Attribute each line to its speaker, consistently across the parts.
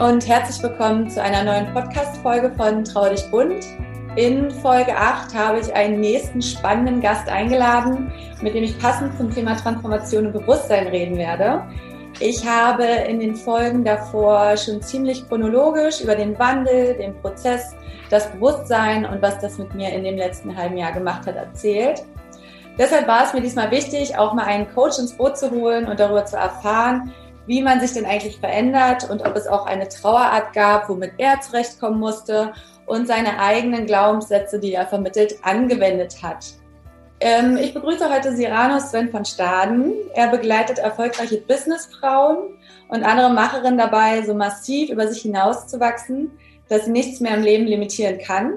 Speaker 1: Und herzlich willkommen zu einer neuen Podcast-Folge von Trau dich bunt. In Folge 8 habe ich einen nächsten spannenden Gast eingeladen, mit dem ich passend zum Thema Transformation und Bewusstsein reden werde. Ich habe in den Folgen davor schon ziemlich chronologisch über den Wandel, den Prozess, das Bewusstsein und was das mit mir in dem letzten halben Jahr gemacht hat, erzählt. Deshalb war es mir diesmal wichtig, auch mal einen Coach ins Boot zu holen und darüber zu erfahren, wie man sich denn eigentlich verändert und ob es auch eine Trauerart gab, womit er zurechtkommen musste und seine eigenen Glaubenssätze, die er vermittelt, angewendet hat. Ähm, ich begrüße heute Cyrano Sven von Staden. Er begleitet erfolgreiche Businessfrauen und andere Macherinnen dabei, so massiv über sich hinauszuwachsen, dass sie nichts mehr im Leben limitieren kann,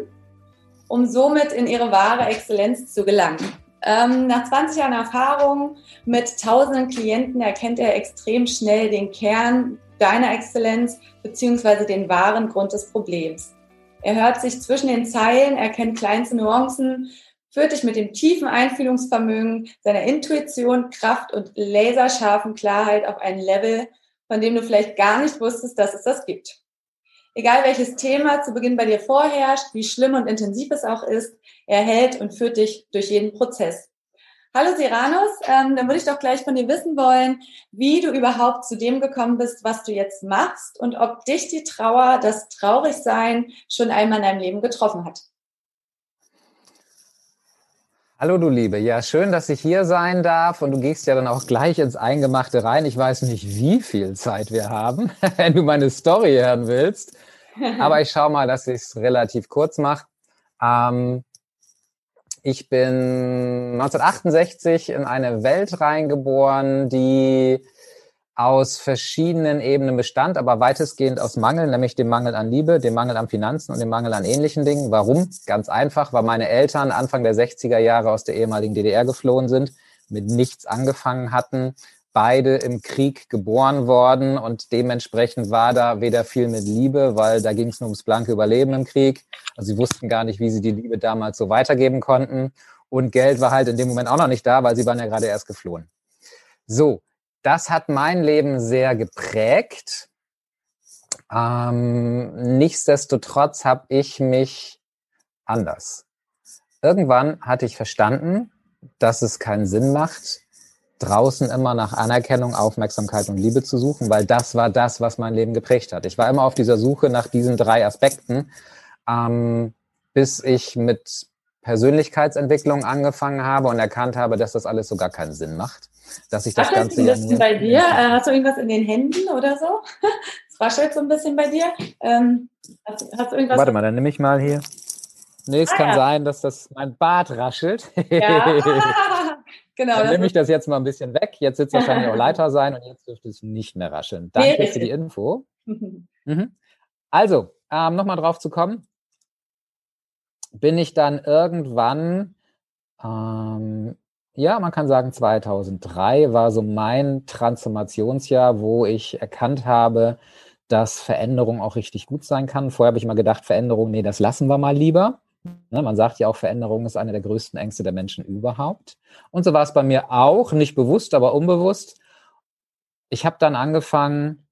Speaker 1: um somit in ihre wahre Exzellenz zu gelangen. Ähm, nach 20 Jahren Erfahrung mit tausenden Klienten erkennt er extrem schnell den Kern deiner Exzellenz beziehungsweise den wahren Grund des Problems. Er hört sich zwischen den Zeilen, erkennt kleinste Nuancen, führt dich mit dem tiefen Einfühlungsvermögen, seiner Intuition, Kraft und laserscharfen Klarheit auf ein Level, von dem du vielleicht gar nicht wusstest, dass es das gibt. Egal welches Thema zu Beginn bei dir vorherrscht, wie schlimm und intensiv es auch ist, er hält und führt dich durch jeden Prozess. Hallo Siranus, ähm, dann würde ich doch gleich von dir wissen wollen, wie du überhaupt zu dem gekommen bist, was du jetzt machst und ob dich die Trauer, das Traurigsein schon einmal in deinem Leben getroffen hat.
Speaker 2: Hallo du Liebe, ja schön, dass ich hier sein darf und du gehst ja dann auch gleich ins Eingemachte rein. Ich weiß nicht, wie viel Zeit wir haben, wenn du meine Story hören willst, aber ich schaue mal, dass ich es relativ kurz mache. Ähm, ich bin 1968 in eine Welt reingeboren, die aus verschiedenen Ebenen bestand, aber weitestgehend aus Mangel, nämlich dem Mangel an Liebe, dem Mangel an Finanzen und dem Mangel an ähnlichen Dingen. Warum? Ganz einfach, weil meine Eltern Anfang der 60er Jahre aus der ehemaligen DDR geflohen sind, mit nichts angefangen hatten, beide im Krieg geboren worden und dementsprechend war da weder viel mit Liebe, weil da ging es nur ums blanke Überleben im Krieg. Also sie wussten gar nicht, wie sie die Liebe damals so weitergeben konnten. Und Geld war halt in dem Moment auch noch nicht da, weil sie waren ja gerade erst geflohen. So, das hat mein Leben sehr geprägt. Ähm, nichtsdestotrotz habe ich mich anders. Irgendwann hatte ich verstanden, dass es keinen Sinn macht, draußen immer nach Anerkennung, Aufmerksamkeit und Liebe zu suchen, weil das war das, was mein Leben geprägt hat. Ich war immer auf dieser Suche nach diesen drei Aspekten, ähm, bis ich mit Persönlichkeitsentwicklung angefangen habe und erkannt habe, dass das alles so gar keinen Sinn macht dass ich das
Speaker 1: Raschelt
Speaker 2: Ganze
Speaker 1: ein bisschen bei dir? Äh, hast du irgendwas in den Händen oder so? Es raschelt so ein bisschen bei dir. Ähm, hast, hast, du irgendwas?
Speaker 2: Warte mal, dann nehme ich mal hier. Nee, es ah, kann ja. sein, dass das mein Bart raschelt. Ja. genau. Dann nehme ich das jetzt mal ein bisschen weg. Jetzt wird es wahrscheinlich auch Leiter sein und jetzt dürfte es nicht mehr rascheln. Danke nee, für die Info. mhm. Also, ähm, nochmal drauf zu kommen. Bin ich dann irgendwann ähm, ja, man kann sagen, 2003 war so mein Transformationsjahr, wo ich erkannt habe, dass Veränderung auch richtig gut sein kann. Vorher habe ich mal gedacht, Veränderung, nee, das lassen wir mal lieber. Ne, man sagt ja auch, Veränderung ist eine der größten Ängste der Menschen überhaupt. Und so war es bei mir auch, nicht bewusst, aber unbewusst. Ich habe dann angefangen,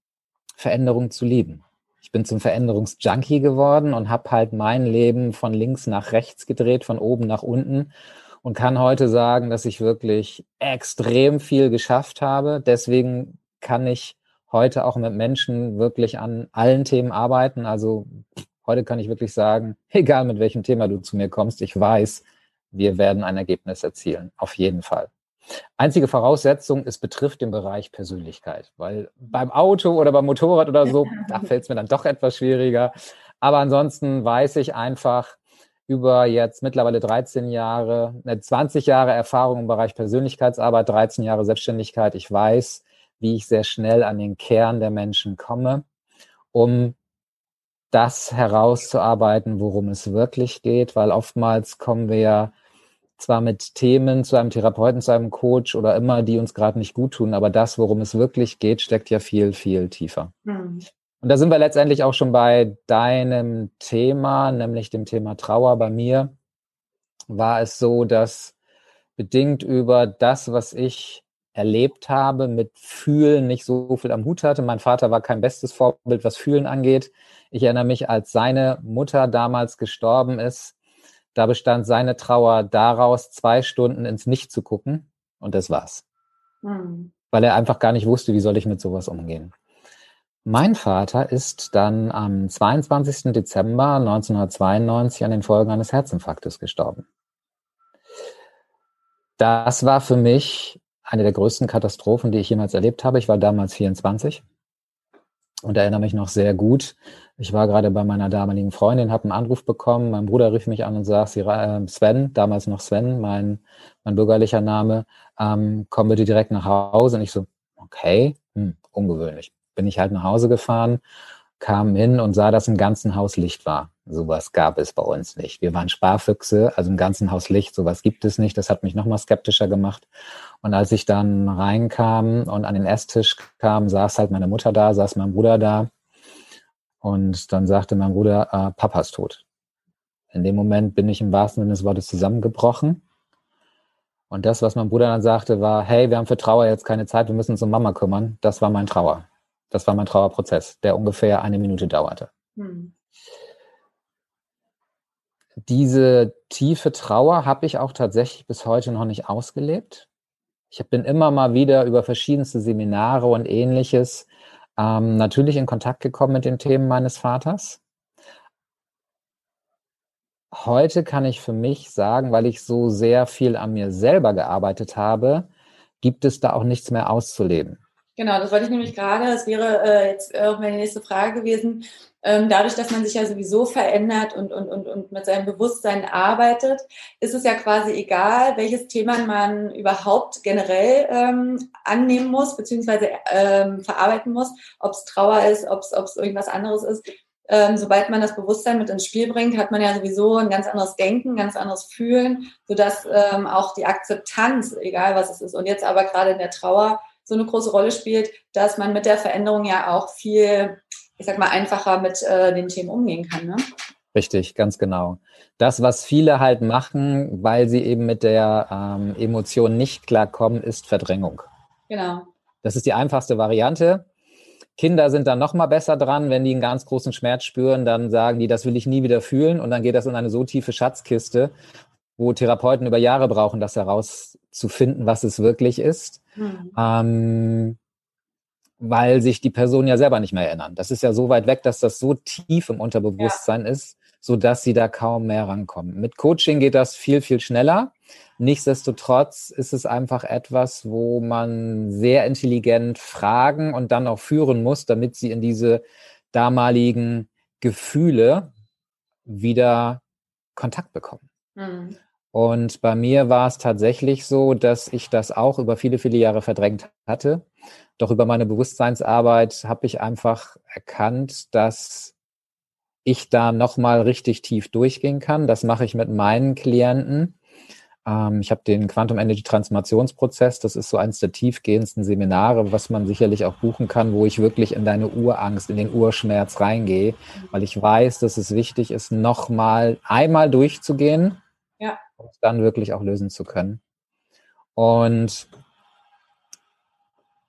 Speaker 2: Veränderung zu lieben. Ich bin zum Veränderungsjunkie geworden und habe halt mein Leben von links nach rechts gedreht, von oben nach unten und kann heute sagen, dass ich wirklich extrem viel geschafft habe. Deswegen kann ich heute auch mit Menschen wirklich an allen Themen arbeiten. Also heute kann ich wirklich sagen, egal mit welchem Thema du zu mir kommst, ich weiß, wir werden ein Ergebnis erzielen. Auf jeden Fall. Einzige Voraussetzung, es betrifft den Bereich Persönlichkeit, weil beim Auto oder beim Motorrad oder so, da fällt es mir dann doch etwas schwieriger. Aber ansonsten weiß ich einfach, über jetzt mittlerweile 13 Jahre, 20 äh, Jahre Erfahrung im Bereich Persönlichkeitsarbeit, 13 Jahre Selbstständigkeit. Ich weiß, wie ich sehr schnell an den Kern der Menschen komme, um das herauszuarbeiten, worum es wirklich geht, weil oftmals kommen wir ja zwar mit Themen zu einem Therapeuten, zu einem Coach oder immer, die uns gerade nicht gut tun, aber das, worum es wirklich geht, steckt ja viel, viel tiefer. Mhm. Und da sind wir letztendlich auch schon bei deinem Thema, nämlich dem Thema Trauer. Bei mir war es so, dass bedingt über das, was ich erlebt habe, mit Fühlen nicht so viel am Hut hatte. Mein Vater war kein bestes Vorbild, was Fühlen angeht. Ich erinnere mich, als seine Mutter damals gestorben ist, da bestand seine Trauer daraus, zwei Stunden ins Nicht zu gucken und das war's. Mhm. Weil er einfach gar nicht wusste, wie soll ich mit sowas umgehen. Mein Vater ist dann am 22. Dezember 1992 an den Folgen eines Herzinfarktes gestorben. Das war für mich eine der größten Katastrophen, die ich jemals erlebt habe. Ich war damals 24 und erinnere mich noch sehr gut. Ich war gerade bei meiner damaligen Freundin, habe einen Anruf bekommen. Mein Bruder rief mich an und sagte, äh, Sven, damals noch Sven, mein, mein bürgerlicher Name, ähm, komm bitte direkt nach Hause. Und ich so, okay, hm, ungewöhnlich. Bin ich halt nach Hause gefahren kam hin und sah, dass im ganzen Haus Licht war. Sowas gab es bei uns nicht. Wir waren Sparfüchse, also im ganzen Haus Licht, sowas gibt es nicht. Das hat mich nochmal skeptischer gemacht. Und als ich dann reinkam und an den Esstisch kam, saß halt meine Mutter da, saß mein Bruder da. Und dann sagte mein Bruder, äh, Papa ist tot. In dem Moment bin ich im wahrsten Sinne des Wortes zusammengebrochen. Und das, was mein Bruder dann sagte, war, hey, wir haben für Trauer jetzt keine Zeit, wir müssen uns um Mama kümmern. Das war mein Trauer. Das war mein Trauerprozess, der ungefähr eine Minute dauerte. Hm. Diese tiefe Trauer habe ich auch tatsächlich bis heute noch nicht ausgelebt. Ich bin immer mal wieder über verschiedenste Seminare und ähnliches ähm, natürlich in Kontakt gekommen mit den Themen meines Vaters. Heute kann ich für mich sagen, weil ich so sehr viel an mir selber gearbeitet habe, gibt es da auch nichts mehr auszuleben.
Speaker 1: Genau, das wollte ich nämlich gerade, das wäre äh, jetzt auch meine nächste Frage gewesen. Ähm, dadurch, dass man sich ja sowieso verändert und, und, und, und mit seinem Bewusstsein arbeitet, ist es ja quasi egal, welches Thema man überhaupt generell ähm, annehmen muss, beziehungsweise ähm, verarbeiten muss, ob es Trauer ist, ob es irgendwas anderes ist. Ähm, sobald man das Bewusstsein mit ins Spiel bringt, hat man ja sowieso ein ganz anderes Denken, ganz anderes Fühlen, sodass ähm, auch die Akzeptanz, egal was es ist, und jetzt aber gerade in der Trauer, so eine große Rolle spielt, dass man mit der Veränderung ja auch viel, ich sag mal, einfacher mit äh, den Themen umgehen kann. Ne?
Speaker 2: Richtig, ganz genau. Das, was viele halt machen, weil sie eben mit der ähm, Emotion nicht klarkommen, ist Verdrängung.
Speaker 1: Genau.
Speaker 2: Das ist die einfachste Variante. Kinder sind dann noch mal besser dran, wenn die einen ganz großen Schmerz spüren, dann sagen die, das will ich nie wieder fühlen und dann geht das in eine so tiefe Schatzkiste, wo Therapeuten über Jahre brauchen, das herauszufinden, was es wirklich ist, mhm. ähm, weil sich die Personen ja selber nicht mehr erinnern. Das ist ja so weit weg, dass das so tief im Unterbewusstsein ja. ist, so dass sie da kaum mehr rankommen. Mit Coaching geht das viel, viel schneller. Nichtsdestotrotz ist es einfach etwas, wo man sehr intelligent fragen und dann auch führen muss, damit sie in diese damaligen Gefühle wieder Kontakt bekommen. Mhm. Und bei mir war es tatsächlich so, dass ich das auch über viele, viele Jahre verdrängt hatte. Doch über meine Bewusstseinsarbeit habe ich einfach erkannt, dass ich da nochmal richtig tief durchgehen kann. Das mache ich mit meinen Klienten. Ähm, ich habe den Quantum Energy Transformationsprozess. Das ist so eines der tiefgehendsten Seminare, was man sicherlich auch buchen kann, wo ich wirklich in deine Urangst, in den Urschmerz reingehe, weil ich weiß, dass es wichtig ist, nochmal einmal durchzugehen
Speaker 1: ja.
Speaker 2: um es dann wirklich auch lösen zu können. Und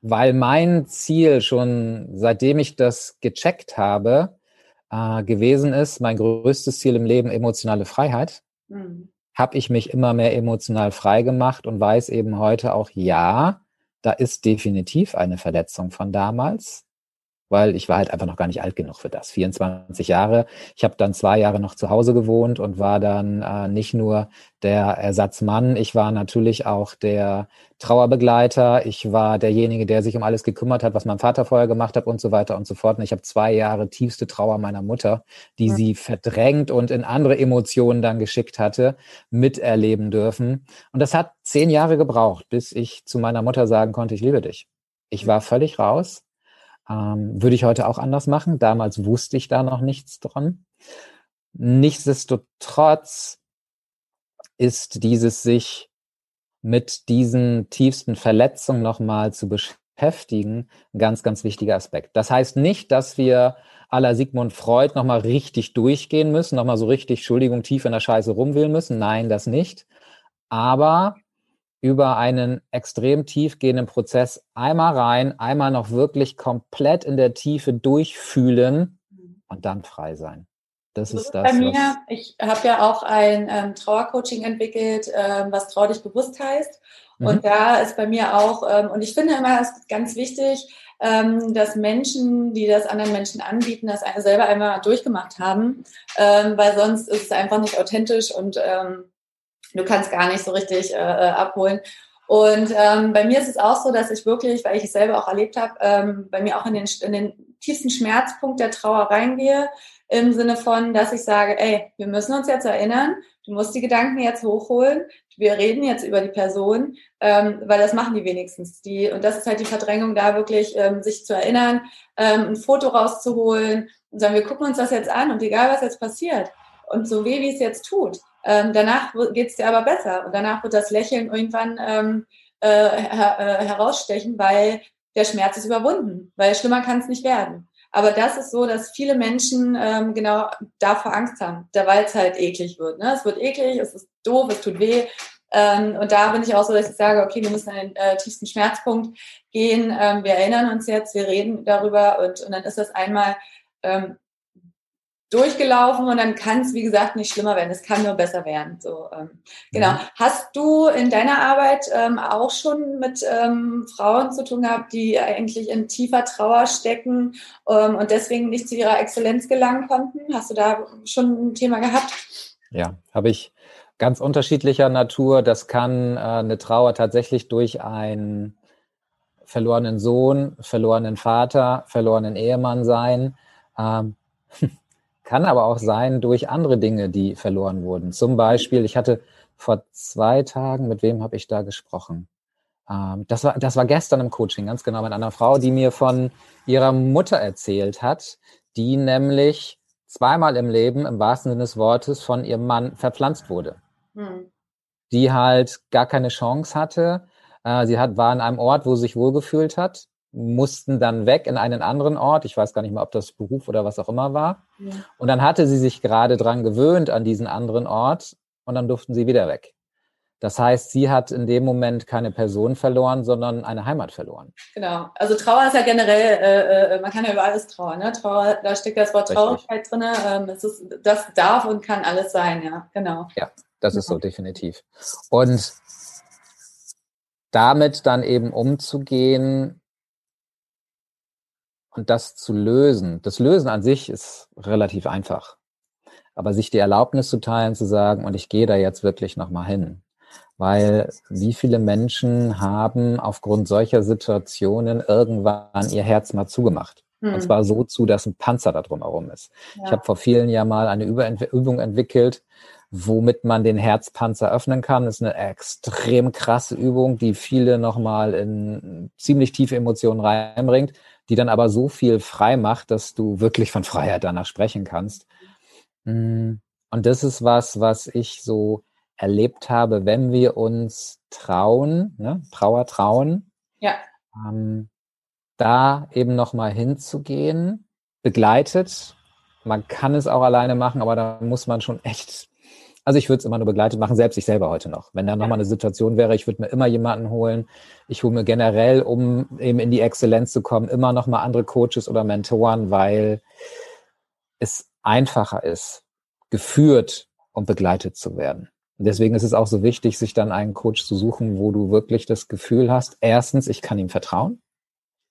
Speaker 2: weil mein Ziel schon, seitdem ich das gecheckt habe, äh, gewesen ist, mein größtes Ziel im Leben emotionale Freiheit, mhm. habe ich mich immer mehr emotional frei gemacht und weiß eben heute auch, ja, da ist definitiv eine Verletzung von damals weil ich war halt einfach noch gar nicht alt genug für das. 24 Jahre. Ich habe dann zwei Jahre noch zu Hause gewohnt und war dann äh, nicht nur der Ersatzmann, ich war natürlich auch der Trauerbegleiter, ich war derjenige, der sich um alles gekümmert hat, was mein Vater vorher gemacht hat und so weiter und so fort. Und ich habe zwei Jahre tiefste Trauer meiner Mutter, die ja. sie verdrängt und in andere Emotionen dann geschickt hatte, miterleben dürfen. Und das hat zehn Jahre gebraucht, bis ich zu meiner Mutter sagen konnte, ich liebe dich. Ich war völlig raus ähm, würde ich heute auch anders machen. Damals wusste ich da noch nichts dran. Nichtsdestotrotz ist dieses sich mit diesen tiefsten Verletzungen nochmal zu beschäftigen, ein ganz, ganz wichtiger Aspekt. Das heißt nicht, dass wir aller Sigmund Freud nochmal richtig durchgehen müssen, nochmal so richtig, Entschuldigung, tief in der Scheiße rumwählen müssen. Nein, das nicht. Aber über einen extrem tiefgehenden Prozess einmal rein, einmal noch wirklich komplett in der Tiefe durchfühlen mhm. und dann frei sein.
Speaker 1: Das ist das. Bei mir, ich habe ja auch ein ähm, Trauercoaching entwickelt, ähm, was Trau dich bewusst heißt. Und mhm. da ist bei mir auch, ähm, und ich finde immer, ganz wichtig, ähm, dass Menschen, die das anderen Menschen anbieten, das selber einmal durchgemacht haben, ähm, weil sonst ist es einfach nicht authentisch und ähm, du kannst gar nicht so richtig äh, äh, abholen. Und ähm, bei mir ist es auch so, dass ich wirklich, weil ich es selber auch erlebt habe, ähm, bei mir auch in den, in den tiefsten Schmerzpunkt der Trauer reingehe, im Sinne von, dass ich sage, ey, wir müssen uns jetzt erinnern, du musst die Gedanken jetzt hochholen, wir reden jetzt über die Person, ähm, weil das machen die wenigstens. Die, und das ist halt die Verdrängung, da wirklich ähm, sich zu erinnern, ähm, ein Foto rauszuholen und sagen, wir gucken uns das jetzt an und egal, was jetzt passiert und so weh, wie es jetzt tut, ähm, danach geht es dir aber besser und danach wird das Lächeln irgendwann ähm, äh, her äh, herausstechen, weil der Schmerz ist überwunden, weil schlimmer kann es nicht werden. Aber das ist so, dass viele Menschen ähm, genau davor Angst haben, weil es halt eklig wird. Ne? Es wird eklig, es ist doof, es tut weh. Ähm, und da bin ich auch so, dass ich sage, okay, wir müssen an den äh, tiefsten Schmerzpunkt gehen. Ähm, wir erinnern uns jetzt, wir reden darüber und, und dann ist das einmal ähm, durchgelaufen und dann kann es, wie gesagt, nicht schlimmer werden. Es kann nur besser werden. So, ähm, genau. Mhm. Hast du in deiner Arbeit ähm, auch schon mit ähm, Frauen zu tun gehabt, die eigentlich in tiefer Trauer stecken ähm, und deswegen nicht zu ihrer Exzellenz gelangen konnten? Hast du da schon ein Thema gehabt?
Speaker 2: Ja, habe ich ganz unterschiedlicher Natur. Das kann äh, eine Trauer tatsächlich durch einen verlorenen Sohn, verlorenen Vater, verlorenen Ehemann sein. Ähm, Kann aber auch sein durch andere Dinge, die verloren wurden. Zum Beispiel, ich hatte vor zwei Tagen, mit wem habe ich da gesprochen? Ähm, das, war, das war gestern im Coaching, ganz genau, mit einer Frau, die mir von ihrer Mutter erzählt hat, die nämlich zweimal im Leben, im wahrsten Sinne des Wortes, von ihrem Mann verpflanzt wurde. Hm. Die halt gar keine Chance hatte. Äh, sie hat, war an einem Ort, wo sie sich wohlgefühlt hat mussten dann weg in einen anderen Ort. Ich weiß gar nicht mehr, ob das Beruf oder was auch immer war. Ja. Und dann hatte sie sich gerade dran gewöhnt an diesen anderen Ort und dann durften sie wieder weg. Das heißt, sie hat in dem Moment keine Person verloren, sondern eine Heimat verloren.
Speaker 1: Genau. Also Trauer ist ja generell, äh, äh man kann ja über alles trauern. Ne? Trauer, da steckt das Wort Traurigkeit drin. Ähm, es ist, das darf und kann alles sein, ja, genau.
Speaker 2: Ja, das ist so definitiv. Und damit dann eben umzugehen, und das zu lösen, das Lösen an sich ist relativ einfach. Aber sich die Erlaubnis zu teilen, zu sagen, und ich gehe da jetzt wirklich nochmal hin. Weil wie viele Menschen haben aufgrund solcher Situationen irgendwann ihr Herz mal zugemacht. Hm. Und zwar so zu, dass ein Panzer da drumherum ist. Ja. Ich habe vor vielen Jahren mal eine Übung entwickelt, womit man den Herzpanzer öffnen kann. Das ist eine extrem krasse Übung, die viele nochmal in ziemlich tiefe Emotionen reinbringt die dann aber so viel frei macht, dass du wirklich von Freiheit danach sprechen kannst. Mm, und das ist was, was ich so erlebt habe, wenn wir uns trauen, ne, Trauer trauen,
Speaker 1: ja.
Speaker 2: ähm, da eben nochmal hinzugehen, begleitet. Man kann es auch alleine machen, aber da muss man schon echt also ich würde es immer nur begleitet machen, selbst ich selber heute noch. Wenn da nochmal eine Situation wäre, ich würde mir immer jemanden holen. Ich hole mir generell, um eben in die Exzellenz zu kommen, immer nochmal andere Coaches oder Mentoren, weil es einfacher ist, geführt und begleitet zu werden. Und deswegen ist es auch so wichtig, sich dann einen Coach zu suchen, wo du wirklich das Gefühl hast, erstens, ich kann ihm vertrauen,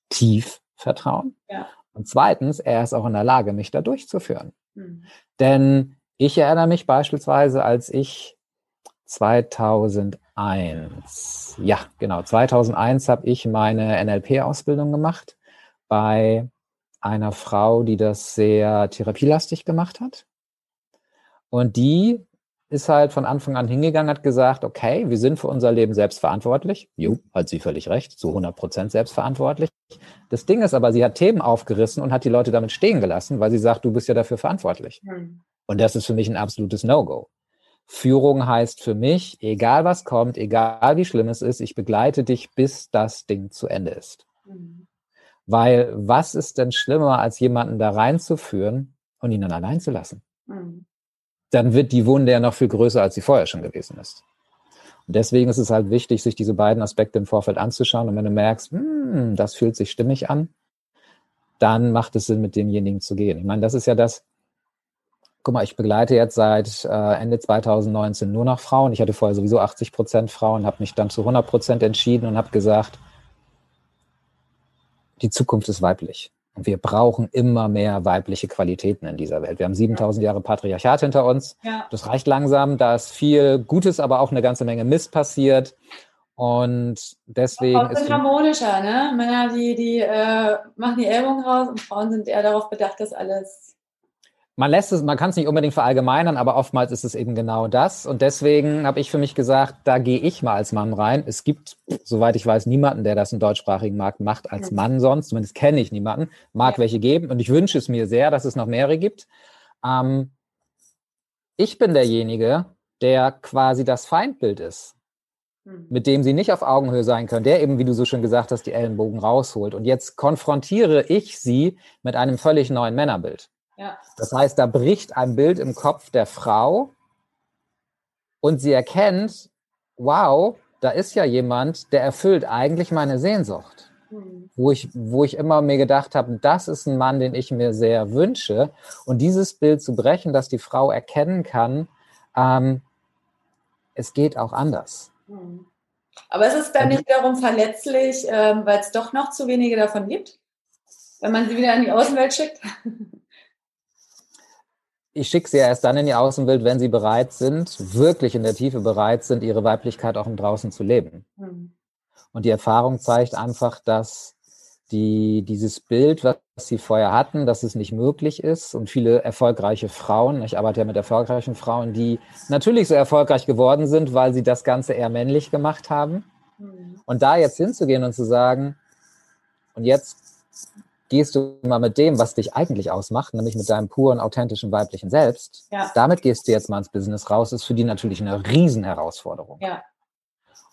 Speaker 2: tief vertrauen. Ja. Und zweitens, er ist auch in der Lage, mich da durchzuführen. Mhm. Denn ich erinnere mich beispielsweise, als ich 2001, ja, genau, 2001 habe ich meine NLP-Ausbildung gemacht bei einer Frau, die das sehr therapielastig gemacht hat. Und die ist halt von Anfang an hingegangen, hat gesagt, okay, wir sind für unser Leben selbst verantwortlich. Jo, hat sie völlig recht, zu 100 Prozent selbstverantwortlich. Das Ding ist aber, sie hat Themen aufgerissen und hat die Leute damit stehen gelassen, weil sie sagt, du bist ja dafür verantwortlich. Mhm. Und das ist für mich ein absolutes No-Go. Führung heißt für mich, egal was kommt, egal wie schlimm es ist, ich begleite dich, bis das Ding zu Ende ist. Mhm. Weil was ist denn schlimmer, als jemanden da reinzuführen und ihn dann allein zu lassen? Mhm. Dann wird die Wunde ja noch viel größer, als sie vorher schon gewesen ist. Und deswegen ist es halt wichtig, sich diese beiden Aspekte im Vorfeld anzuschauen. Und wenn du merkst, hm, das fühlt sich stimmig an, dann macht es Sinn, mit demjenigen zu gehen. Ich meine, das ist ja das, guck mal, ich begleite jetzt seit äh, Ende 2019 nur noch Frauen. Ich hatte vorher sowieso 80 Prozent Frauen, habe mich dann zu 100 Prozent entschieden und habe gesagt, die Zukunft ist weiblich. Und wir brauchen immer mehr weibliche Qualitäten in dieser Welt. Wir haben 7000 Jahre Patriarchat hinter uns. Ja. Das reicht langsam. Da ist viel Gutes, aber auch eine ganze Menge Mist passiert. Und deswegen
Speaker 1: Frauen sind harmonischer, ne? Männer, die, die äh, machen die Ellbogen raus und Frauen sind eher darauf bedacht, dass alles
Speaker 2: man lässt es, man kann es nicht unbedingt verallgemeinern, aber oftmals ist es eben genau das. Und deswegen habe ich für mich gesagt, da gehe ich mal als Mann rein. Es gibt, soweit ich weiß, niemanden, der das im deutschsprachigen Markt macht als Mann sonst. Zumindest kenne ich niemanden. Mag welche geben. Und ich wünsche es mir sehr, dass es noch mehrere gibt. Ähm, ich bin derjenige, der quasi das Feindbild ist, hm. mit dem sie nicht auf Augenhöhe sein können, der eben, wie du so schön gesagt hast, die Ellenbogen rausholt. Und jetzt konfrontiere ich sie mit einem völlig neuen Männerbild. Ja. Das heißt, da bricht ein Bild im Kopf der Frau und sie erkennt, wow, da ist ja jemand, der erfüllt eigentlich meine Sehnsucht. Mhm. Wo, ich, wo ich immer mir gedacht habe, das ist ein Mann, den ich mir sehr wünsche. Und dieses Bild zu brechen, dass die Frau erkennen kann, ähm, es geht auch anders. Mhm.
Speaker 1: Aber ist es dann nicht wiederum verletzlich, ähm, weil es doch noch zu wenige davon gibt? Wenn man sie wieder in die Außenwelt schickt?
Speaker 2: ich schicke sie ja erst dann in die Außenwelt, wenn sie bereit sind, wirklich in der Tiefe bereit sind, ihre Weiblichkeit auch im Draußen zu leben. Mhm. Und die Erfahrung zeigt einfach, dass die, dieses Bild, was sie vorher hatten, dass es nicht möglich ist und viele erfolgreiche Frauen, ich arbeite ja mit erfolgreichen Frauen, die natürlich so erfolgreich geworden sind, weil sie das Ganze eher männlich gemacht haben. Mhm. Und da jetzt hinzugehen und zu sagen, und jetzt gehst du mal mit dem, was dich eigentlich ausmacht, nämlich mit deinem puren, authentischen weiblichen Selbst, ja. damit gehst du jetzt mal ins Business raus, ist für die natürlich eine Riesenherausforderung. Ja.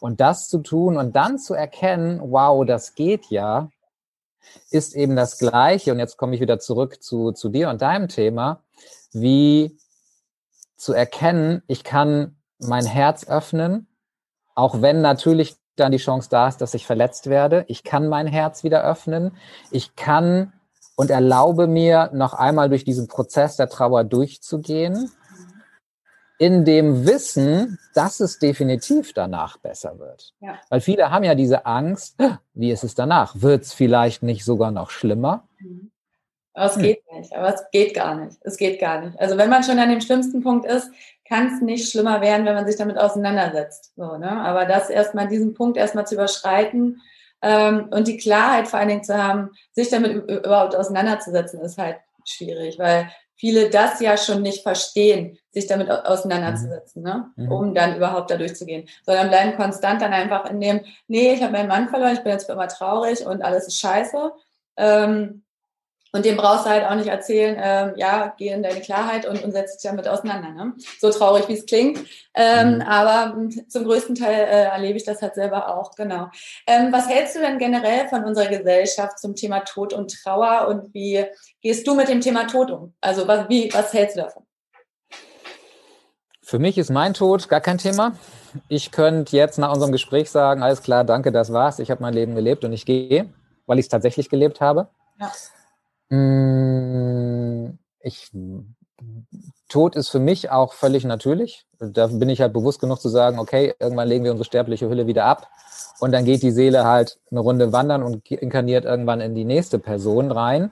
Speaker 2: Und das zu tun und dann zu erkennen, wow, das geht ja, ist eben das Gleiche. Und jetzt komme ich wieder zurück zu, zu dir und deinem Thema, wie zu erkennen, ich kann mein Herz öffnen, auch wenn natürlich dann die Chance da ist, dass ich verletzt werde. Ich kann mein Herz wieder öffnen. Ich kann und erlaube mir, noch einmal durch diesen Prozess der Trauer durchzugehen, in dem Wissen, dass es definitiv danach besser wird. Ja. Weil viele haben ja diese Angst, wie ist es danach? Wird es vielleicht nicht sogar noch schlimmer?
Speaker 1: Mhm. Aber es hm. geht nicht, aber es geht gar nicht. Es geht gar nicht. Also wenn man schon an dem schlimmsten Punkt ist, kann es nicht schlimmer werden, wenn man sich damit auseinandersetzt. So, ne? Aber das erstmal, diesen Punkt erstmal zu überschreiten ähm, und die Klarheit vor allen Dingen zu haben, sich damit überhaupt auseinanderzusetzen, ist halt schwierig, weil viele das ja schon nicht verstehen, sich damit auseinanderzusetzen, ne? Mhm. um dann überhaupt da durchzugehen. Sondern bleiben konstant dann einfach in dem, nee, ich habe meinen Mann verloren, ich bin jetzt für immer traurig und alles ist scheiße. Ähm, und dem brauchst du halt auch nicht erzählen, ähm, ja, geh in deine Klarheit und, und setz dich damit auseinander. Ne? So traurig, wie es klingt. Ähm, mhm. Aber zum größten Teil äh, erlebe ich das halt selber auch, genau. Ähm, was hältst du denn generell von unserer Gesellschaft zum Thema Tod und Trauer und wie gehst du mit dem Thema Tod um? Also was, wie, was hältst du davon?
Speaker 2: Für mich ist mein Tod gar kein Thema. Ich könnte jetzt nach unserem Gespräch sagen, alles klar, danke, das war's. Ich habe mein Leben gelebt und ich gehe, weil ich es tatsächlich gelebt habe. Ja. Hm, ich, Tod ist für mich auch völlig natürlich. Da bin ich halt bewusst genug zu sagen, okay, irgendwann legen wir unsere sterbliche Hülle wieder ab und dann geht die Seele halt eine Runde wandern und inkarniert irgendwann in die nächste Person rein.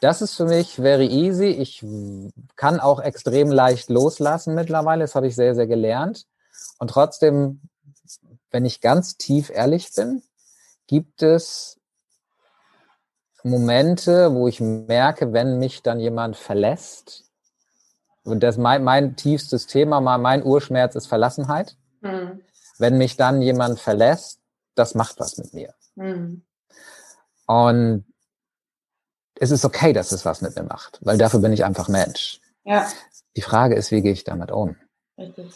Speaker 2: Das ist für mich very easy. Ich kann auch extrem leicht loslassen mittlerweile. Das habe ich sehr, sehr gelernt. Und trotzdem, wenn ich ganz tief ehrlich bin, gibt es Momente, wo ich merke, wenn mich dann jemand verlässt, und das mein, mein tiefstes Thema, mein Urschmerz ist Verlassenheit. Mhm. Wenn mich dann jemand verlässt, das macht was mit mir. Mhm. Und es ist okay, dass es was mit mir macht, weil dafür bin ich einfach Mensch. Ja. Die Frage ist, wie gehe ich damit um?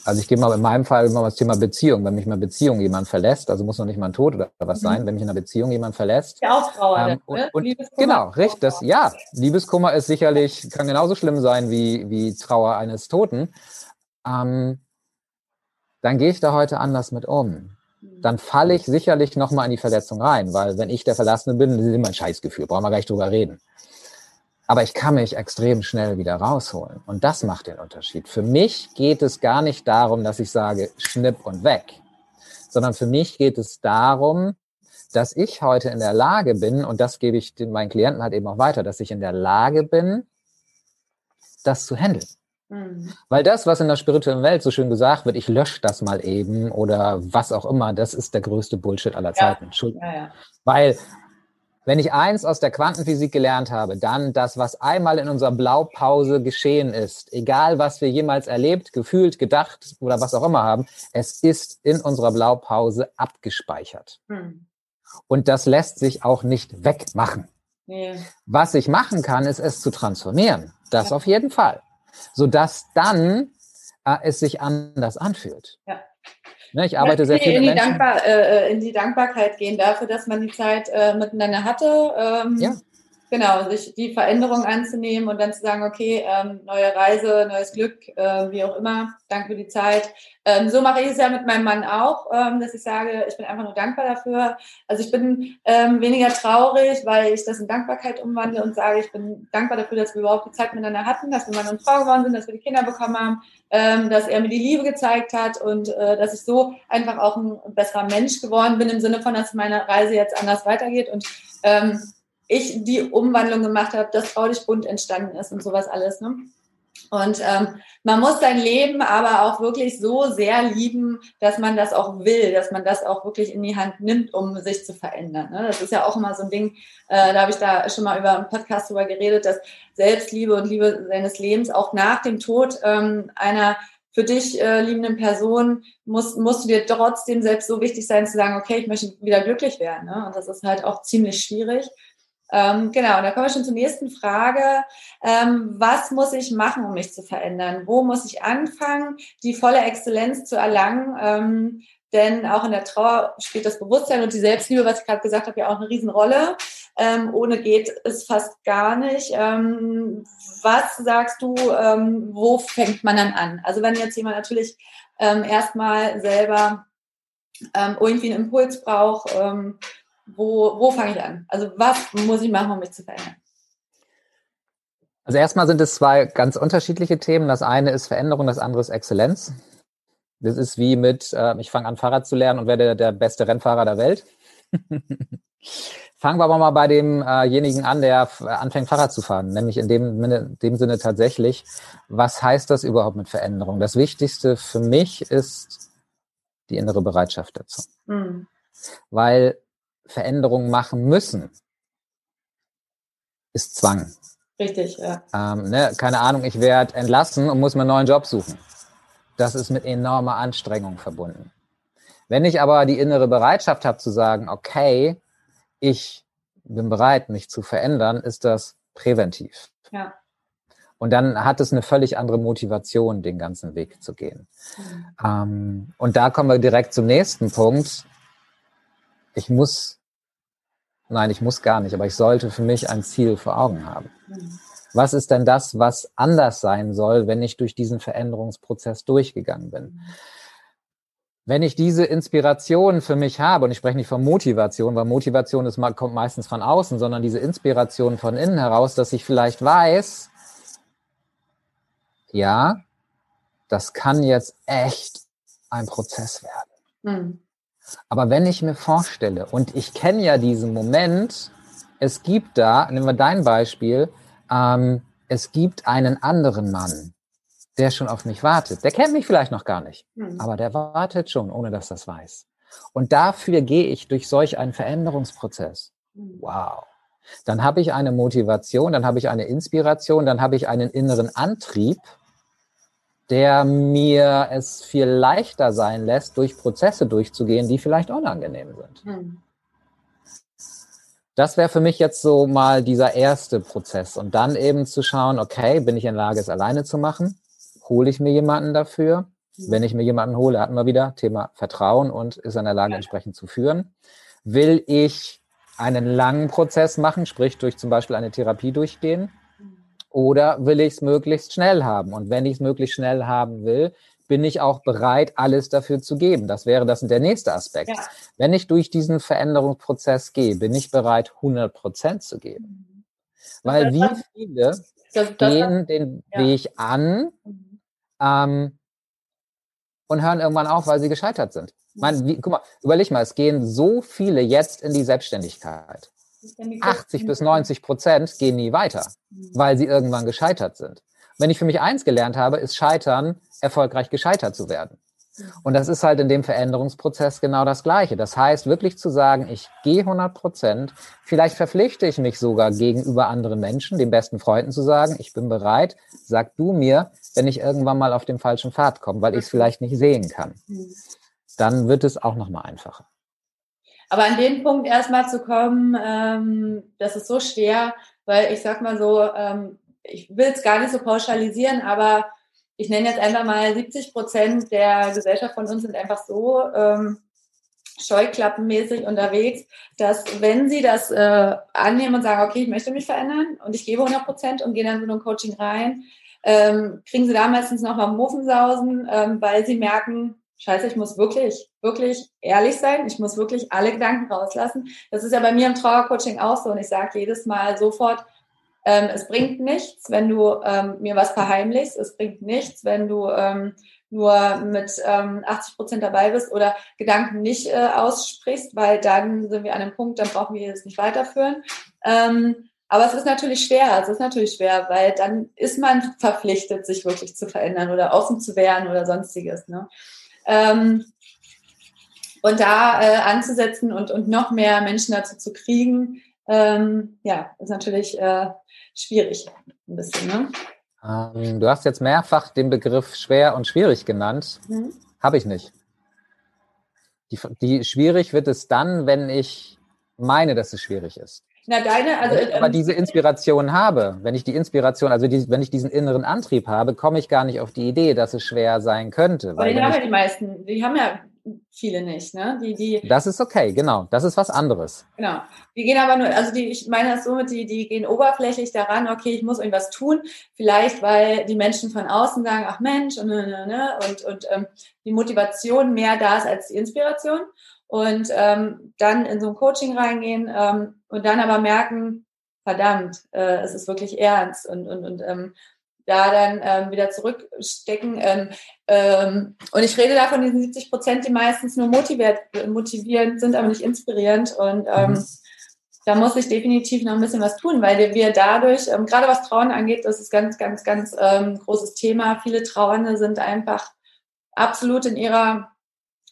Speaker 2: Also ich gehe mal in meinem Fall immer das Thema Beziehung. Wenn mich mal Beziehung jemand verlässt, also muss noch nicht mal ein Tod oder was mhm. sein, wenn mich in einer Beziehung jemand verlässt. Ja, auch Trauer. Ähm, und, ne? und genau, richtig. Das, ja, Liebeskummer ist sicherlich, kann genauso schlimm sein wie, wie Trauer eines Toten. Ähm, dann gehe ich da heute anders mit um. Dann falle ich sicherlich nochmal in die Verletzung rein, weil wenn ich der Verlassene bin, das ist immer ein Scheißgefühl, brauchen wir gar nicht drüber reden. Aber ich kann mich extrem schnell wieder rausholen. Und das macht den Unterschied. Für mich geht es gar nicht darum, dass ich sage, schnipp und weg, sondern für mich geht es darum, dass ich heute in der Lage bin, und das gebe ich meinen Klienten halt eben auch weiter, dass ich in der Lage bin, das zu handeln. Mhm. Weil das, was in der spirituellen Welt so schön gesagt wird, ich lösche das mal eben oder was auch immer, das ist der größte Bullshit aller Zeiten. Ja. Ja, ja. Weil wenn ich eins aus der Quantenphysik gelernt habe, dann das, was einmal in unserer Blaupause geschehen ist, egal was wir jemals erlebt, gefühlt, gedacht oder was auch immer haben, es ist in unserer Blaupause abgespeichert. Hm. Und das lässt sich auch nicht wegmachen. Ja. Was ich machen kann, ist es zu transformieren. Das ja. auf jeden Fall. Sodass dann äh, es sich anders anfühlt. Ja. Ne, ich arbeite sehr viel
Speaker 1: in die, Dankbar, äh, in die Dankbarkeit gehen dafür, dass man die Zeit äh, miteinander hatte. Ähm, ja. Genau, sich die Veränderung anzunehmen und dann zu sagen, okay, ähm, neue Reise, neues Glück, äh, wie auch immer, danke für die Zeit. Ähm, so mache ich es ja mit meinem Mann auch, ähm, dass ich sage, ich bin einfach nur dankbar dafür. Also ich bin ähm, weniger traurig, weil ich das in Dankbarkeit umwandle und sage, ich bin dankbar dafür, dass wir überhaupt die Zeit miteinander hatten, dass wir Mann und Frau geworden sind, dass wir die Kinder bekommen haben, ähm, dass er mir die Liebe gezeigt hat und äh, dass ich so einfach auch ein besserer Mensch geworden bin im Sinne von, dass meine Reise jetzt anders weitergeht und ähm, ich die Umwandlung gemacht habe, dass Traulich bunt entstanden ist und sowas alles. Ne? Und ähm, man muss sein Leben aber auch wirklich so sehr lieben, dass man das auch will, dass man das auch wirklich in die Hand nimmt, um sich zu verändern. Ne? Das ist ja auch immer so ein Ding, äh, da habe ich da schon mal über einen Podcast drüber geredet, dass Selbstliebe und Liebe seines Lebens auch nach dem Tod ähm, einer für dich äh, liebenden Person muss, musst du dir trotzdem selbst so wichtig sein, zu sagen, okay, ich möchte wieder glücklich werden. Ne? Und das ist halt auch ziemlich schwierig. Ähm, genau, und da kommen wir schon zur nächsten Frage. Ähm, was muss ich machen, um mich zu verändern? Wo muss ich anfangen, die volle Exzellenz zu erlangen? Ähm, denn auch in der Trauer spielt das Bewusstsein und die Selbstliebe, was ich gerade gesagt habe, ja auch eine Riesenrolle. Ähm, ohne geht es fast gar nicht. Ähm, was sagst du, ähm, wo fängt man dann an? Also wenn jetzt jemand natürlich erstmal selber irgendwie einen Impuls braucht, wo, wo fange ich an? Also was muss ich machen, um mich zu verändern?
Speaker 2: Also erstmal sind es zwei ganz unterschiedliche Themen. Das eine ist Veränderung, das andere ist Exzellenz. Das ist wie mit, äh, ich fange an Fahrrad zu lernen und werde der beste Rennfahrer der Welt. Fangen wir aber mal bei demjenigen an, der anfängt Fahrrad zu fahren, nämlich in dem, in dem Sinne tatsächlich, was heißt das überhaupt mit Veränderung? Das Wichtigste für mich ist die innere Bereitschaft dazu. Mhm. Weil Veränderungen machen müssen, ist Zwang.
Speaker 1: Richtig, ja.
Speaker 2: Ähm, ne, keine Ahnung, ich werde entlassen und muss mir einen neuen Job suchen. Das ist mit enormer Anstrengung verbunden. Wenn ich aber die innere Bereitschaft habe zu sagen, okay, ich bin bereit, mich zu verändern, ist das präventiv. Ja. Und dann hat es eine völlig andere Motivation, den ganzen Weg zu gehen. Mhm. Ähm, und da kommen wir direkt zum nächsten Punkt. Ich muss Nein, ich muss gar nicht, aber ich sollte für mich ein Ziel vor Augen haben. Was ist denn das, was anders sein soll, wenn ich durch diesen Veränderungsprozess durchgegangen bin? Wenn ich diese Inspiration für mich habe, und ich spreche nicht von Motivation, weil Motivation ist, kommt meistens von außen, sondern diese Inspiration von innen heraus, dass ich vielleicht weiß, ja, das kann jetzt echt ein Prozess werden. Mhm. Aber wenn ich mir vorstelle, und ich kenne ja diesen Moment, es gibt da, nehmen wir dein Beispiel, ähm, es gibt einen anderen Mann, der schon auf mich wartet. Der kennt mich vielleicht noch gar nicht, mhm. aber der wartet schon, ohne dass das weiß. Und dafür gehe ich durch solch einen Veränderungsprozess. Mhm. Wow. Dann habe ich eine Motivation, dann habe ich eine Inspiration, dann habe ich einen inneren Antrieb, der mir es viel leichter sein lässt, durch Prozesse durchzugehen, die vielleicht unangenehm sind. Hm. Das wäre für mich jetzt so mal dieser erste Prozess. Und dann eben zu schauen, okay, bin ich in der Lage, es alleine zu machen? Hole ich mir jemanden dafür? Hm. Wenn ich mir jemanden hole, hatten wir wieder Thema Vertrauen und ist in der Lage, entsprechend zu führen. Will ich einen langen Prozess machen, sprich durch zum Beispiel eine Therapie durchgehen? Oder will ich es möglichst schnell haben? Und wenn ich es möglichst schnell haben will, bin ich auch bereit, alles dafür zu geben. Das wäre das der nächste Aspekt. Ja. Wenn ich durch diesen Veränderungsprozess gehe, bin ich bereit, 100 Prozent zu geben. Weil wie viele das, das, gehen den ja. Weg an ähm, und hören irgendwann auf, weil sie gescheitert sind. Man, wie, guck mal, überleg mal, es gehen so viele jetzt in die Selbstständigkeit. 80 bis 90 Prozent gehen nie weiter, mhm. weil sie irgendwann gescheitert sind. Wenn ich für mich eins gelernt habe, ist Scheitern, erfolgreich gescheitert zu werden. Und das ist halt in dem Veränderungsprozess genau das Gleiche. Das heißt, wirklich zu sagen, ich gehe 100 Prozent, vielleicht verpflichte ich mich sogar gegenüber anderen Menschen, den besten Freunden zu sagen, ich bin bereit, sag du mir, wenn ich irgendwann mal auf den falschen Pfad komme, weil ich es vielleicht nicht sehen kann. Dann wird es auch nochmal einfacher.
Speaker 1: Aber an den Punkt erstmal zu kommen, ähm, das ist so schwer, weil ich sag mal so, ähm, ich will es gar nicht so pauschalisieren, aber ich nenne jetzt einfach mal 70 Prozent der Gesellschaft von uns sind einfach so ähm, scheuklappenmäßig unterwegs, dass wenn sie das äh, annehmen und sagen, okay, ich möchte mich verändern und ich gebe 100 Prozent und gehe dann so ein Coaching rein, ähm, kriegen sie da meistens noch mal Muffensausen, ähm, weil sie merken, scheiße, ich muss wirklich, wirklich ehrlich sein, ich muss wirklich alle Gedanken rauslassen. Das ist ja bei mir im Trauercoaching auch so und ich sage jedes Mal sofort, ähm, es bringt nichts, wenn du ähm, mir was verheimlichst. Es bringt nichts, wenn du ähm, nur mit ähm, 80 Prozent dabei bist oder Gedanken nicht äh, aussprichst, weil dann sind wir an einem Punkt, dann brauchen wir es nicht weiterführen. Ähm, aber es ist natürlich schwer, es ist natürlich schwer, weil dann ist man verpflichtet, sich wirklich zu verändern oder offen zu werden oder sonstiges. Ne? Ähm, und da äh, anzusetzen und, und noch mehr Menschen dazu zu kriegen, ähm, ja, ist natürlich äh, schwierig ein bisschen. Ne?
Speaker 2: Ähm, du hast jetzt mehrfach den Begriff schwer und schwierig genannt. Mhm. Habe ich nicht. Die, die, schwierig wird es dann, wenn ich meine, dass es schwierig ist.
Speaker 1: Na, deine, also,
Speaker 2: wenn ich aber ähm, diese Inspiration habe, wenn ich die Inspiration, also die, wenn ich diesen inneren Antrieb habe, komme ich gar nicht auf die Idee, dass es schwer sein könnte.
Speaker 1: Aber die haben ja die meisten, die haben ja viele nicht, ne? Die, die,
Speaker 2: das ist okay, genau. Das ist was anderes.
Speaker 1: Genau. Die gehen aber nur, also die, ich meine das so mit, die, die gehen oberflächlich daran, okay, ich muss irgendwas tun. Vielleicht, weil die Menschen von außen sagen, ach Mensch, und, ne, ne, ne, und, und ähm, die Motivation mehr da ist als die Inspiration. Und ähm, dann in so ein Coaching reingehen ähm, und dann aber merken, verdammt, äh, es ist wirklich ernst und, und, und ähm, da dann ähm, wieder zurückstecken. Ähm, ähm, und ich rede da von diesen 70 Prozent, die meistens nur motiviert, motivierend sind, aber nicht inspirierend. Und ähm, mhm. da muss ich definitiv noch ein bisschen was tun, weil wir dadurch, ähm, gerade was Trauen angeht, das ist ganz, ganz, ganz ähm, großes Thema. Viele Trauernde sind einfach absolut in ihrer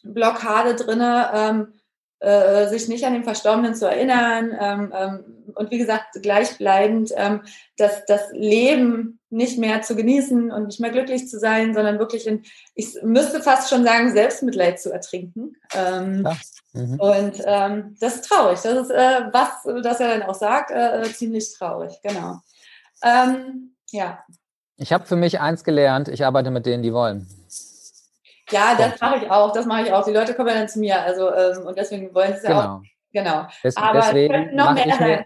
Speaker 1: Blockade drinne. Äh, sich nicht an den Verstorbenen zu erinnern ähm, ähm, und wie gesagt gleichbleibend ähm, das, das Leben nicht mehr zu genießen und nicht mehr glücklich zu sein, sondern wirklich in, ich müsste fast schon sagen, Selbstmitleid zu ertrinken. Ähm, mhm. Und ähm, das ist traurig. Das ist, äh, was das er dann auch sagt, äh, äh ziemlich traurig, genau. Ähm, ja.
Speaker 2: Ich habe für mich eins gelernt, ich arbeite mit denen, die wollen.
Speaker 1: Ja, das mache ich auch, das mache ich auch. Die Leute kommen ja dann zu mir, also ähm, und deswegen wollen sie es ja auch. Genau.
Speaker 2: Des, aber deswegen noch mehr sein.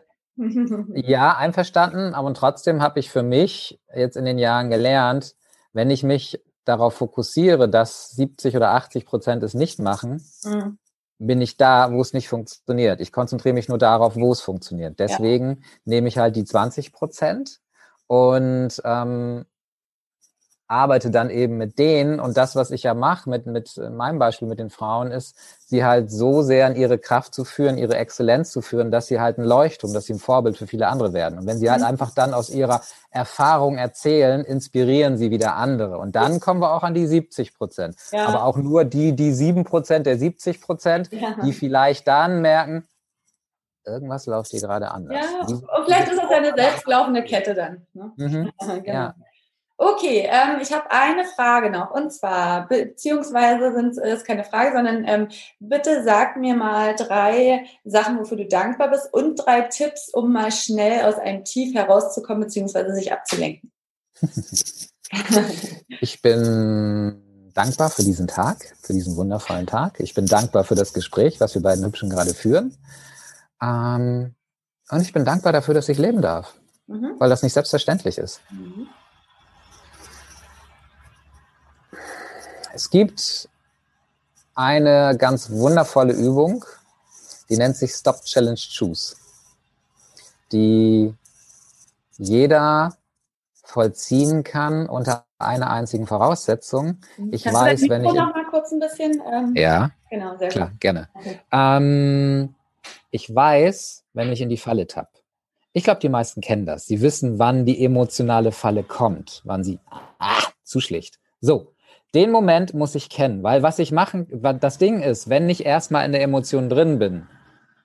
Speaker 2: ja, einverstanden, aber trotzdem habe ich für mich jetzt in den Jahren gelernt, wenn ich mich darauf fokussiere, dass 70 oder 80 Prozent es nicht machen, mhm. bin ich da, wo es nicht funktioniert. Ich konzentriere mich nur darauf, wo es funktioniert. Deswegen ja. nehme ich halt die 20 Prozent und ähm, arbeite dann eben mit denen und das, was ich ja mache mit, mit meinem Beispiel mit den Frauen, ist, sie halt so sehr in ihre Kraft zu führen, ihre Exzellenz zu führen, dass sie halt ein Leuchtturm, dass sie ein Vorbild für viele andere werden. Und wenn sie halt mhm. einfach dann aus ihrer Erfahrung erzählen, inspirieren sie wieder andere. Und dann kommen wir auch an die 70 Prozent. Ja. Aber auch nur die, die sieben Prozent der 70 Prozent, ja. die vielleicht dann merken, irgendwas läuft hier gerade anders.
Speaker 1: Ja, und vielleicht ist das eine selbstlaufende Kette dann. Ne? Mhm. genau. Ja. Okay, ähm, ich habe eine Frage noch und zwar, beziehungsweise sind es keine Frage, sondern ähm, bitte sag mir mal drei Sachen, wofür du dankbar bist und drei Tipps, um mal schnell aus einem Tief herauszukommen, beziehungsweise sich abzulenken.
Speaker 2: ich bin dankbar für diesen Tag, für diesen wundervollen Tag. Ich bin dankbar für das Gespräch, was wir beiden Hübschen gerade führen. Ähm, und ich bin dankbar dafür, dass ich leben darf, mhm. weil das nicht selbstverständlich ist. Mhm. Es gibt eine ganz wundervolle Übung, die nennt sich Stop Challenge Choose, die jeder vollziehen kann unter einer einzigen Voraussetzung.
Speaker 1: Mhm. Ich Kannst weiß, wenn ich. Noch mal kurz ein bisschen.
Speaker 2: Ähm, ja. Genau, sehr klar, gut. gerne. Okay. Ähm, ich weiß, wenn ich in die Falle tapp. Ich glaube, die meisten kennen das. Sie wissen, wann die emotionale Falle kommt, wann sie ah, zu schlicht. So, den Moment muss ich kennen, weil was ich machen, das Ding ist, wenn ich erstmal in der Emotion drin bin,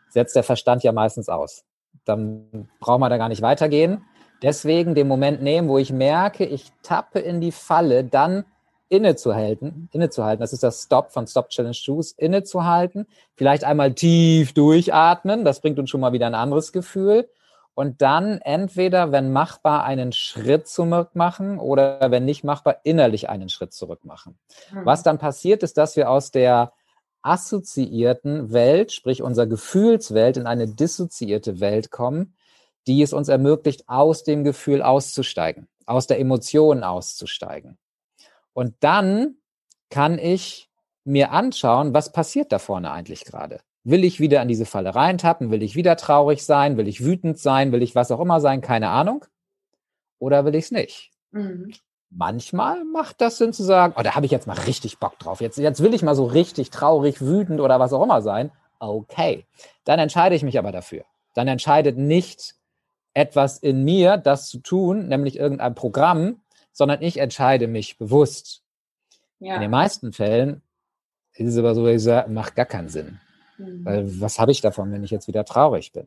Speaker 2: setzt der Verstand ja meistens aus. Dann braucht man da gar nicht weitergehen. Deswegen den Moment nehmen, wo ich merke, ich tappe in die Falle, dann innezuhalten, innezuhalten. Das ist das Stop von Stop Challenge Choose, innezuhalten, vielleicht einmal tief durchatmen, das bringt uns schon mal wieder ein anderes Gefühl. Und dann entweder, wenn machbar, einen Schritt zurück machen oder wenn nicht machbar, innerlich einen Schritt zurück machen. Mhm. Was dann passiert, ist, dass wir aus der assoziierten Welt, sprich unserer Gefühlswelt, in eine dissoziierte Welt kommen, die es uns ermöglicht, aus dem Gefühl auszusteigen, aus der Emotion auszusteigen. Und dann kann ich mir anschauen, was passiert da vorne eigentlich gerade. Will ich wieder an diese Falle reintappen? Will ich wieder traurig sein? Will ich wütend sein? Will ich was auch immer sein? Keine Ahnung. Oder will ich es nicht? Mhm. Manchmal macht das Sinn zu sagen, oh, da habe ich jetzt mal richtig Bock drauf. Jetzt, jetzt will ich mal so richtig traurig, wütend oder was auch immer sein. Okay. Dann entscheide ich mich aber dafür. Dann entscheidet nicht etwas in mir, das zu tun, nämlich irgendein Programm, sondern ich entscheide mich bewusst. Ja. In den meisten Fällen ist es aber so, dass ich sage, macht gar keinen Sinn. Mhm. Weil was habe ich davon, wenn ich jetzt wieder traurig bin?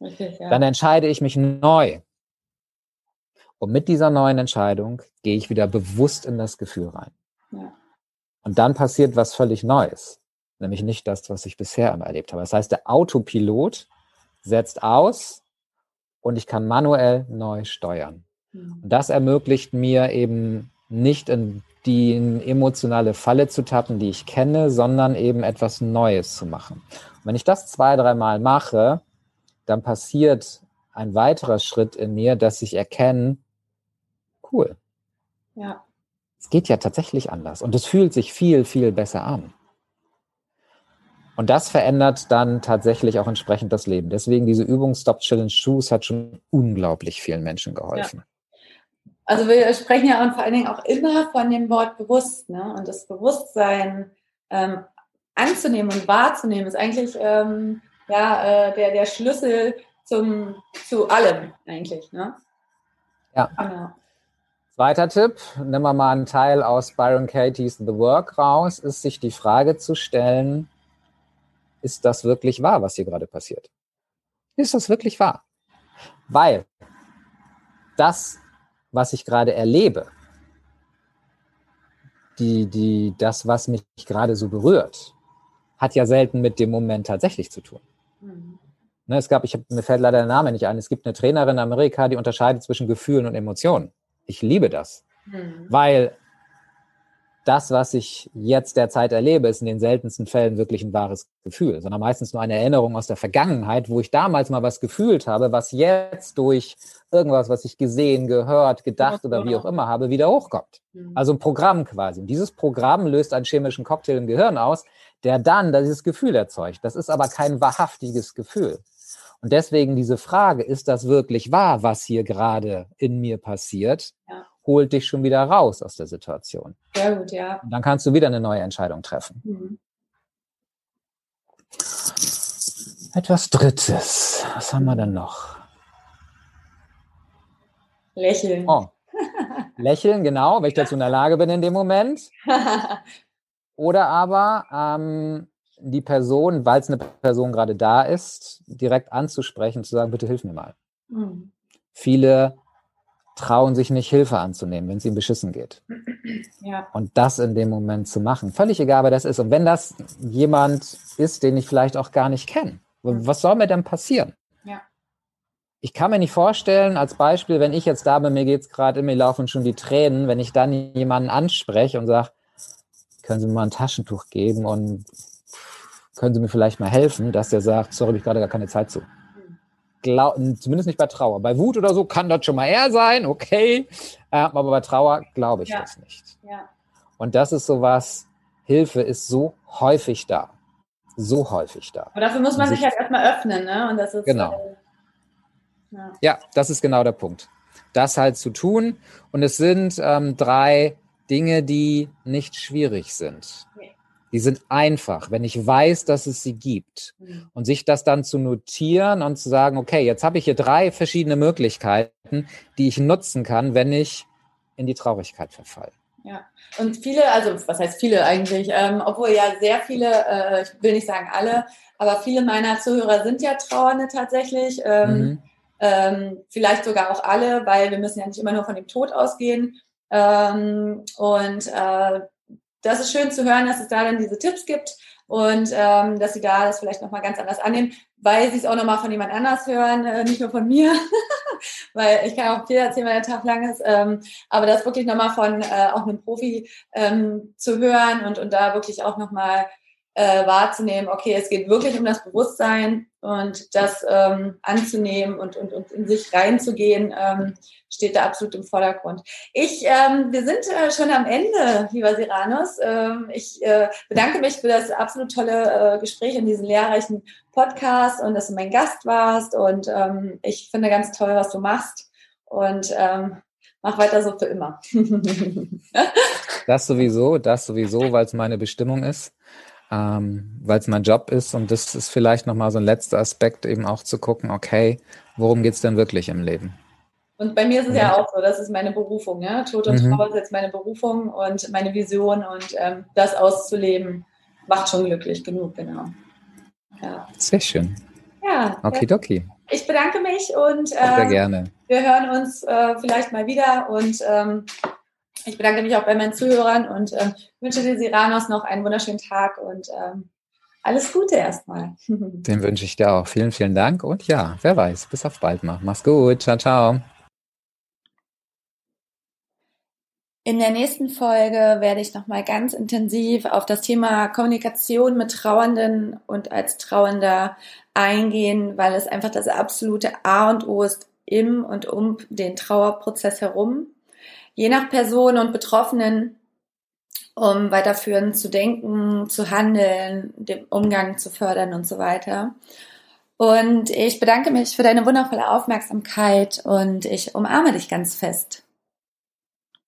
Speaker 2: Richtig, ja. Dann entscheide ich mich neu. Und mit dieser neuen Entscheidung gehe ich wieder bewusst in das Gefühl rein. Ja. Und dann passiert was völlig Neues. Nämlich nicht das, was ich bisher immer erlebt habe. Das heißt, der Autopilot setzt aus und ich kann manuell neu steuern. Mhm. Und das ermöglicht mir eben nicht in die emotionale Falle zu tappen, die ich kenne, sondern eben etwas Neues zu machen. Und wenn ich das zwei, dreimal mache, dann passiert ein weiterer Schritt in mir, dass ich erkenne, cool. Ja. Es geht ja tatsächlich anders und es fühlt sich viel, viel besser an. Und das verändert dann tatsächlich auch entsprechend das Leben. Deswegen diese Übung Stop Challenge Shoes hat schon unglaublich vielen Menschen geholfen.
Speaker 1: Ja. Also wir sprechen ja vor allen Dingen auch immer von dem Wort bewusst. Ne? Und das Bewusstsein ähm, anzunehmen und wahrzunehmen ist eigentlich ähm, ja, äh, der, der Schlüssel zum, zu allem eigentlich. Ne?
Speaker 2: Ja. Genau. Zweiter Tipp, nehmen wir mal einen Teil aus Byron Katie's The Work raus, ist sich die Frage zu stellen, ist das wirklich wahr, was hier gerade passiert? Ist das wirklich wahr? Weil das, was ich gerade erlebe, die, die, das, was mich gerade so berührt, hat ja selten mit dem Moment tatsächlich zu tun. Mhm. Ne, es gab, ich hab, mir fällt leider der Name nicht ein, es gibt eine Trainerin in Amerika, die unterscheidet zwischen Gefühlen und Emotionen. Ich liebe das, mhm. weil das, was ich jetzt derzeit erlebe, ist in den seltensten Fällen wirklich ein wahres Gefühl, sondern meistens nur eine Erinnerung aus der Vergangenheit, wo ich damals mal was gefühlt habe, was jetzt durch irgendwas, was ich gesehen, gehört, gedacht oder wie auch immer habe, wieder hochkommt. Mhm. Also ein Programm quasi. Und dieses Programm löst einen chemischen Cocktail im Gehirn aus, der dann dieses Gefühl erzeugt. Das ist aber kein wahrhaftiges Gefühl. Und deswegen diese Frage, ist das wirklich wahr, was hier gerade in mir passiert? Ja holt dich schon wieder raus aus der Situation.
Speaker 1: Sehr gut, ja.
Speaker 2: Und dann kannst du wieder eine neue Entscheidung treffen. Mhm. Etwas Drittes. Was haben wir denn noch?
Speaker 1: Lächeln.
Speaker 2: Oh. Lächeln, genau, wenn ich dazu in der Lage bin in dem Moment. Oder aber ähm, die Person, weil es eine Person gerade da ist, direkt anzusprechen, zu sagen, bitte hilf mir mal. Mhm. Viele trauen sich nicht, Hilfe anzunehmen, wenn es ihnen beschissen geht. Ja. Und das in dem Moment zu machen. Völlig egal, wer das ist. Und wenn das jemand ist, den ich vielleicht auch gar nicht kenne, was soll mir denn passieren? Ja. Ich kann mir nicht vorstellen, als Beispiel, wenn ich jetzt da bin, mir geht es gerade, mir laufen schon die Tränen, wenn ich dann jemanden anspreche und sage, können Sie mir mal ein Taschentuch geben und können Sie mir vielleicht mal helfen, dass der sagt, sorry, habe ich gerade gar keine Zeit zu glaub, zumindest nicht bei Trauer. Bei Wut oder so kann das schon mal eher sein, okay. Äh, aber bei Trauer glaube ich ja. das nicht. Ja. Und das ist sowas, Hilfe ist so häufig da. So häufig da.
Speaker 1: Aber dafür muss man sich, sich, halt erstmal öffnen, ne? Und das ist,
Speaker 2: genau. Äh, ja. ja. das ist genau der Punkt. Das halt zu tun. Und es sind ähm, drei Dinge, die nicht schwierig sind. Nee. Die sind einfach, wenn ich weiß, dass es sie gibt. Mhm. Und sich das dann zu notieren und zu sagen, okay, jetzt habe ich hier drei verschiedene Möglichkeiten, die ich nutzen kann, wenn ich in die Traurigkeit verfalle.
Speaker 1: Ja, und viele, also was heißt viele eigentlich, ähm, obwohl ja sehr viele, äh, ich will nicht sagen alle, aber viele meiner Zuhörer sind ja Trauernde tatsächlich. Ähm, mhm. ähm, vielleicht sogar auch alle, weil wir müssen ja nicht immer nur von dem Tod ausgehen. Ähm, und äh, das ist schön zu hören, dass es da dann diese Tipps gibt und ähm, dass sie da das vielleicht nochmal ganz anders annehmen, weil sie es auch nochmal von jemand anders hören, äh, nicht nur von mir, weil ich kann auch viel erzählen, weil der Tag lang ist, ähm, aber das wirklich nochmal von äh, auch einem Profi ähm, zu hören und, und da wirklich auch nochmal äh, wahrzunehmen, okay, es geht wirklich um das Bewusstsein und das ähm, anzunehmen und, und, und in sich reinzugehen, ähm, steht da absolut im Vordergrund. Ich, ähm, wir sind äh, schon am Ende, lieber Siranus. Ähm, ich äh, bedanke mich für das absolut tolle äh, Gespräch in diesem lehrreichen Podcast und dass du mein Gast warst. Und ähm, ich finde ganz toll, was du machst. Und ähm, mach weiter so für immer.
Speaker 2: das sowieso, das sowieso, weil es meine Bestimmung ist ähm, weil es mein Job ist. Und das ist vielleicht nochmal so ein letzter Aspekt, eben auch zu gucken, okay, worum geht es denn wirklich im Leben?
Speaker 1: Und bei mir ist es ja, ja auch so, das ist meine Berufung. Ja? Tod und mhm. Trauer ist jetzt meine Berufung und meine Vision und ähm, das auszuleben macht schon glücklich genug, genau.
Speaker 2: Ja. Sehr schön.
Speaker 1: Ja.
Speaker 2: Okidoki.
Speaker 1: Ich bedanke mich und
Speaker 2: äh, Sehr gerne.
Speaker 1: wir hören uns äh, vielleicht mal wieder und ähm, ich bedanke mich auch bei meinen Zuhörern und äh, wünsche dir, Siranos, noch einen wunderschönen Tag und ähm, alles Gute erstmal.
Speaker 2: Den wünsche ich dir auch. Vielen, vielen Dank und ja, wer weiß, bis auf bald mal. Mach's gut. Ciao, ciao.
Speaker 1: In der nächsten Folge werde ich nochmal ganz intensiv auf das Thema Kommunikation mit Trauernden und als Trauernder eingehen, weil es einfach das absolute A und O ist im und um den Trauerprozess herum je nach Person und Betroffenen, um weiterführend zu denken, zu handeln, den Umgang zu fördern und so weiter. Und ich bedanke mich für deine wundervolle Aufmerksamkeit und ich umarme dich ganz fest.